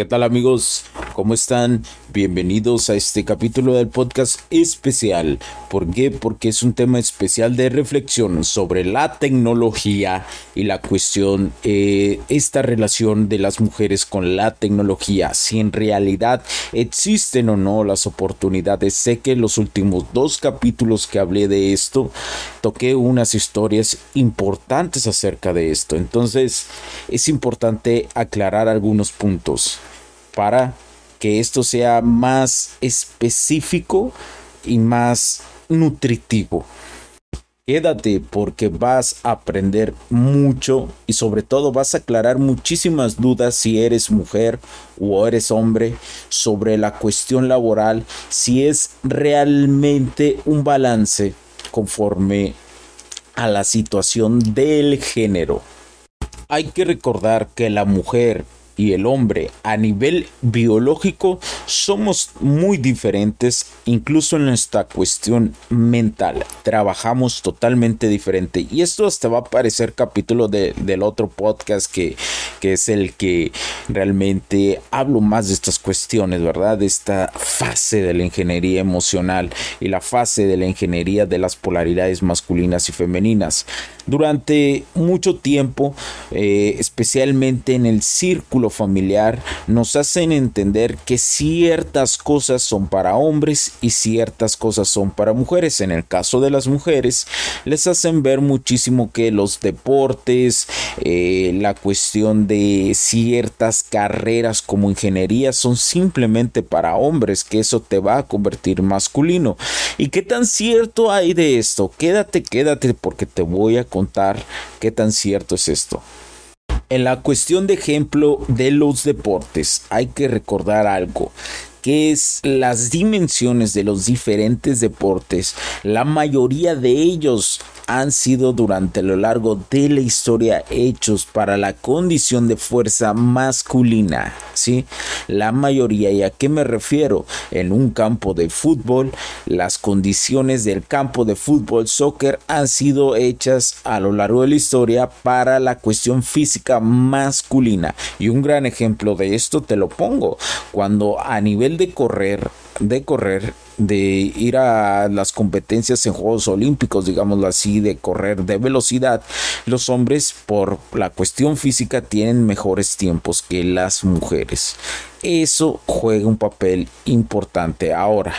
¿Qué tal amigos? ¿Cómo están? Bienvenidos a este capítulo del podcast especial. ¿Por qué? Porque es un tema especial de reflexión sobre la tecnología y la cuestión, eh, esta relación de las mujeres con la tecnología. Si en realidad existen o no las oportunidades. Sé que en los últimos dos capítulos que hablé de esto, toqué unas historias importantes acerca de esto. Entonces es importante aclarar algunos puntos para que esto sea más específico y más nutritivo. Quédate porque vas a aprender mucho y sobre todo vas a aclarar muchísimas dudas si eres mujer o eres hombre sobre la cuestión laboral, si es realmente un balance conforme a la situación del género. Hay que recordar que la mujer y el hombre a nivel biológico somos muy diferentes, incluso en esta cuestión mental. Trabajamos totalmente diferente. Y esto hasta va a parecer capítulo del otro podcast que, que es el que realmente hablo más de estas cuestiones, ¿verdad? De esta fase de la ingeniería emocional y la fase de la ingeniería de las polaridades masculinas y femeninas. Durante mucho tiempo, eh, especialmente en el círculo familiar, nos hacen entender que ciertas cosas son para hombres y ciertas cosas son para mujeres. En el caso de las mujeres, les hacen ver muchísimo que los deportes, eh, la cuestión de ciertas carreras como ingeniería son simplemente para hombres, que eso te va a convertir masculino. ¿Y qué tan cierto hay de esto? Quédate, quédate porque te voy a contar qué tan cierto es esto. En la cuestión de ejemplo de los deportes, hay que recordar algo que es las dimensiones de los diferentes deportes. La mayoría de ellos han sido durante lo largo de la historia hechos para la condición de fuerza masculina, ¿sí? La mayoría, ¿y a qué me refiero? En un campo de fútbol, las condiciones del campo de fútbol, soccer, han sido hechas a lo largo de la historia para la cuestión física masculina. Y un gran ejemplo de esto te lo pongo, cuando a nivel de correr, de correr, de ir a las competencias en Juegos Olímpicos, digámoslo así, de correr de velocidad, los hombres por la cuestión física tienen mejores tiempos que las mujeres. Eso juega un papel importante. Ahora,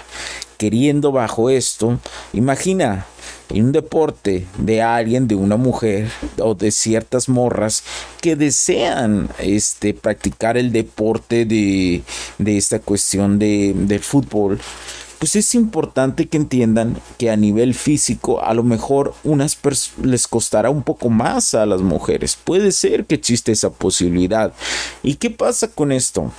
queriendo bajo esto, imagina en un deporte de alguien, de una mujer o de ciertas morras que desean este, practicar el deporte de, de esta cuestión de, fútbol pues es importante que entiendan que a nivel físico a lo mejor unas les costará un poco más a las mujeres. Puede ser que existe esa posibilidad. ¿Y qué pasa con esto?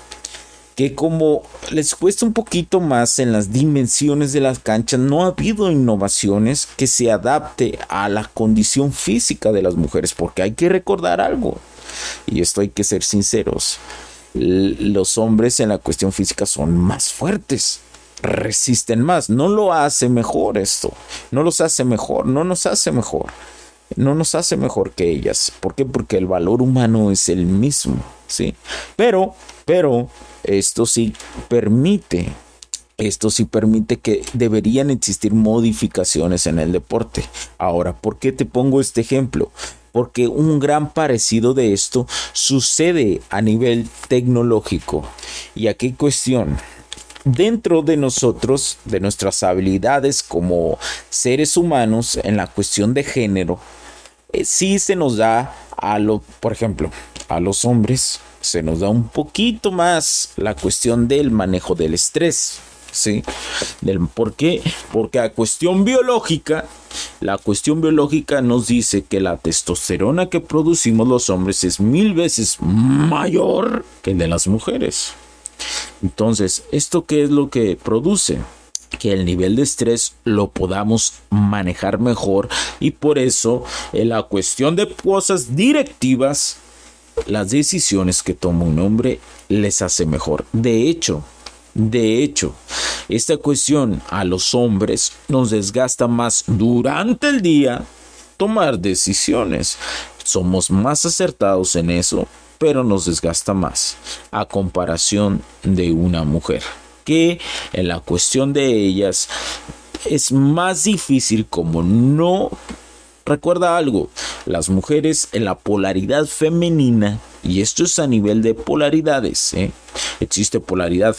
Que como les cuesta un poquito más en las dimensiones de las canchas, no ha habido innovaciones que se adapte a la condición física de las mujeres, porque hay que recordar algo, y esto hay que ser sinceros, los hombres en la cuestión física son más fuertes, resisten más. No lo hace mejor esto. No los hace mejor. No nos hace mejor. No nos hace mejor que ellas. ¿Por qué? Porque el valor humano es el mismo. ¿sí? Pero, pero, esto sí permite. Esto sí permite que deberían existir modificaciones en el deporte. Ahora, ¿por qué te pongo este ejemplo? porque un gran parecido de esto sucede a nivel tecnológico. ¿Y aquí cuestión? dentro de nosotros, de nuestras habilidades como seres humanos en la cuestión de género, eh, sí se nos da a lo, por ejemplo, a los hombres se nos da un poquito más la cuestión del manejo del estrés. ¿Sí? Del, ¿Por qué? Porque a cuestión biológica, la cuestión biológica nos dice que la testosterona que producimos los hombres es mil veces mayor que el de las mujeres. Entonces, ¿esto qué es lo que produce? Que el nivel de estrés lo podamos manejar mejor y por eso en la cuestión de cosas directivas las decisiones que toma un hombre les hace mejor. De hecho, de hecho, esta cuestión a los hombres nos desgasta más durante el día tomar decisiones. Somos más acertados en eso pero nos desgasta más a comparación de una mujer que en la cuestión de ellas es más difícil como no recuerda algo. Las mujeres en la polaridad femenina y esto es a nivel de polaridades. ¿eh? Existe polaridad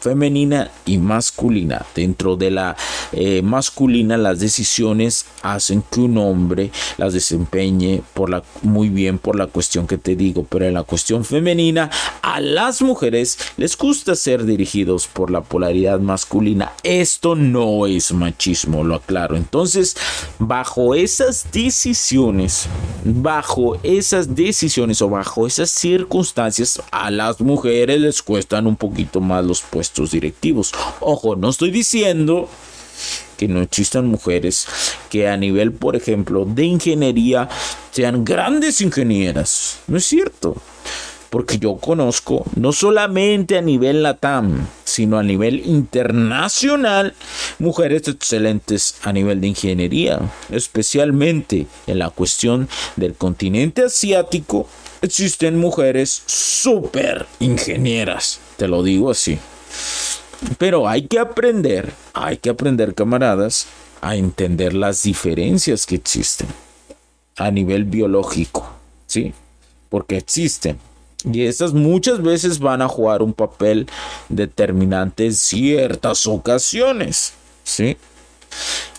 femenina y masculina. Dentro de la eh, masculina, las decisiones hacen que un hombre las desempeñe por la, muy bien por la cuestión que te digo. Pero en la cuestión femenina, a las mujeres les gusta ser dirigidos por la polaridad masculina. Esto no es machismo, lo aclaro. Entonces, bajo esas decisiones, bajo esas decisiones o bajo esas circunstancias a las mujeres les cuestan un poquito más los puestos directivos. Ojo, no estoy diciendo que no existan mujeres que a nivel, por ejemplo, de ingeniería sean grandes ingenieras. No es cierto. Porque yo conozco, no solamente a nivel LATAM, sino a nivel internacional, mujeres excelentes a nivel de ingeniería, especialmente en la cuestión del continente asiático existen mujeres súper ingenieras, te lo digo así. Pero hay que aprender, hay que aprender camaradas, a entender las diferencias que existen a nivel biológico, ¿sí? Porque existen. Y estas muchas veces van a jugar un papel determinante en ciertas ocasiones, ¿sí?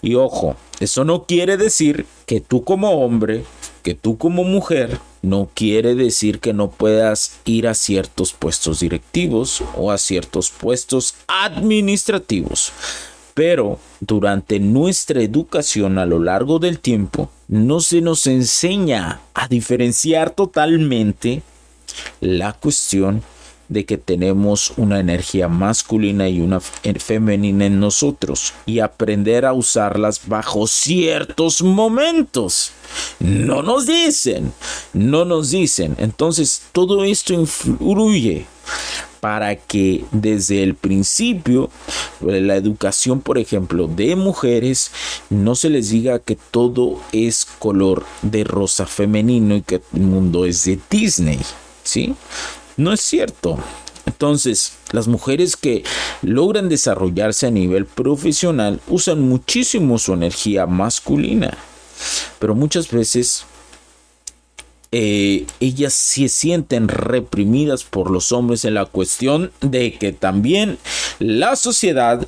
Y ojo, eso no quiere decir que tú como hombre, que tú como mujer, no quiere decir que no puedas ir a ciertos puestos directivos o a ciertos puestos administrativos. Pero durante nuestra educación a lo largo del tiempo no se nos enseña a diferenciar totalmente la cuestión de que tenemos una energía masculina y una femenina en nosotros y aprender a usarlas bajo ciertos momentos. No nos dicen, no nos dicen. Entonces todo esto influye para que desde el principio la educación, por ejemplo, de mujeres, no se les diga que todo es color de rosa femenino y que el mundo es de Disney, ¿sí? No es cierto. Entonces, las mujeres que logran desarrollarse a nivel profesional usan muchísimo su energía masculina, pero muchas veces eh, ellas se sienten reprimidas por los hombres en la cuestión de que también la sociedad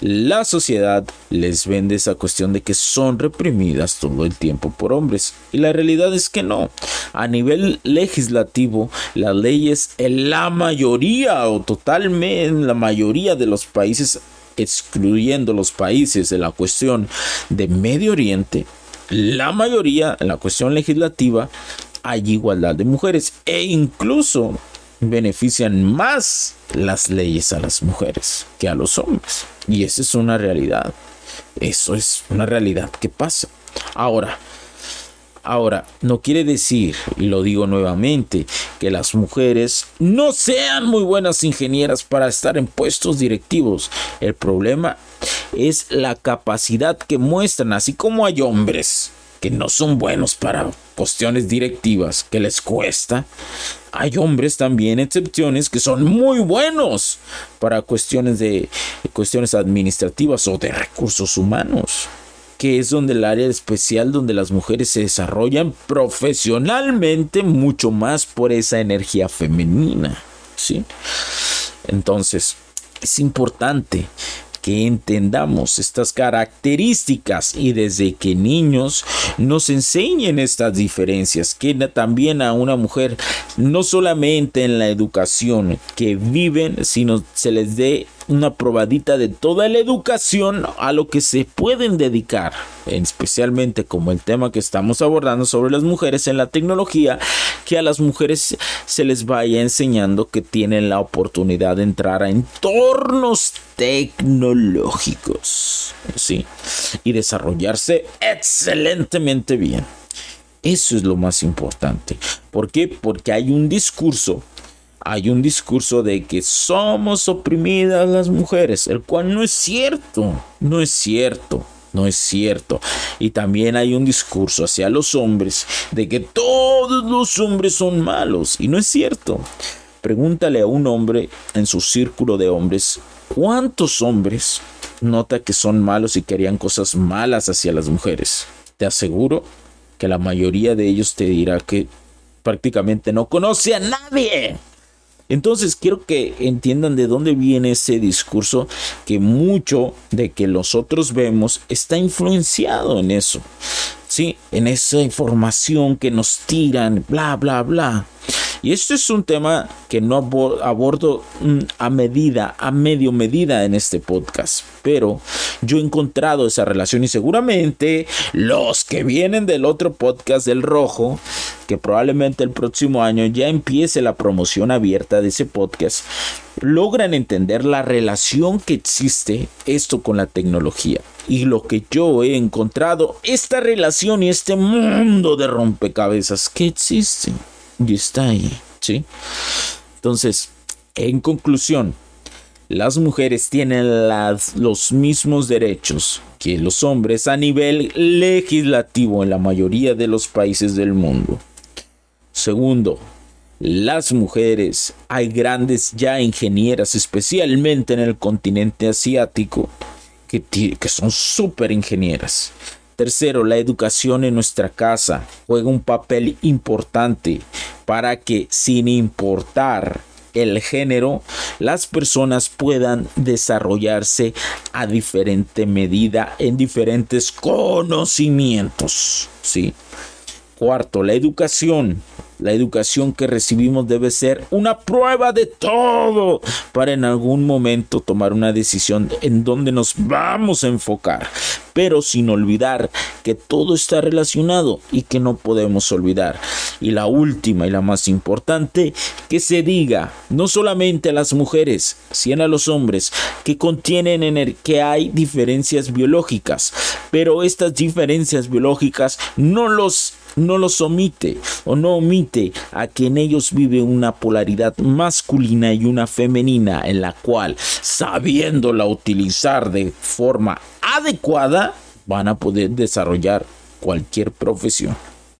la sociedad les vende esa cuestión de que son reprimidas todo el tiempo por hombres. Y la realidad es que no. A nivel legislativo, las leyes en la mayoría o totalmente en la mayoría de los países, excluyendo los países de la cuestión de Medio Oriente, la mayoría en la cuestión legislativa hay igualdad de mujeres e incluso benefician más las leyes a las mujeres que a los hombres. Y esa es una realidad. Eso es una realidad que pasa. Ahora, Ahora, no quiere decir, y lo digo nuevamente, que las mujeres no sean muy buenas ingenieras para estar en puestos directivos. El problema es la capacidad que muestran, así como hay hombres que no son buenos para cuestiones directivas, que les cuesta. Hay hombres también, excepciones, que son muy buenos para cuestiones de cuestiones administrativas o de recursos humanos que es donde el área especial donde las mujeres se desarrollan profesionalmente mucho más por esa energía femenina, ¿sí? Entonces, es importante que entendamos estas características y desde que niños nos enseñen estas diferencias, que también a una mujer no solamente en la educación que viven, sino se les dé una probadita de toda la educación a lo que se pueden dedicar, especialmente como el tema que estamos abordando sobre las mujeres en la tecnología, que a las mujeres se les vaya enseñando que tienen la oportunidad de entrar a entornos tecnológicos, ¿sí? Y desarrollarse excelentemente bien. Eso es lo más importante. ¿Por qué? Porque hay un discurso hay un discurso de que somos oprimidas las mujeres, el cual no es cierto, no es cierto. No es cierto. Y también hay un discurso hacia los hombres de que todos los hombres son malos. Y no es cierto. Pregúntale a un hombre en su círculo de hombres, ¿cuántos hombres nota que son malos y querían cosas malas hacia las mujeres? Te aseguro que la mayoría de ellos te dirá que prácticamente no conoce a nadie. Entonces quiero que entiendan de dónde viene ese discurso que mucho de que nosotros vemos está influenciado en eso. Sí, en esa información que nos tiran, bla, bla, bla. Y este es un tema que no abordo mm, a medida, a medio medida en este podcast. Pero yo he encontrado esa relación y seguramente los que vienen del otro podcast del rojo, que probablemente el próximo año ya empiece la promoción abierta de ese podcast, logran entender la relación que existe esto con la tecnología. Y lo que yo he encontrado, esta relación y este mundo de rompecabezas que existe y está ahí, ¿sí? Entonces, en conclusión, las mujeres tienen los mismos derechos que los hombres a nivel legislativo en la mayoría de los países del mundo. Segundo, las mujeres, hay grandes ya ingenieras, especialmente en el continente asiático, que, que son súper ingenieras. Tercero, la educación en nuestra casa juega un papel importante para que sin importar el género, las personas puedan desarrollarse a diferente medida en diferentes conocimientos. ¿sí? Cuarto, la educación la educación que recibimos debe ser una prueba de todo para en algún momento tomar una decisión en donde nos vamos a enfocar, pero sin olvidar que todo está relacionado y que no podemos olvidar. Y la última y la más importante, que se diga no solamente a las mujeres, sino a los hombres, que contienen en el que hay diferencias biológicas, pero estas diferencias biológicas no los no los omite o no omite a que en ellos vive una polaridad masculina y una femenina en la cual sabiéndola utilizar de forma adecuada van a poder desarrollar cualquier profesión.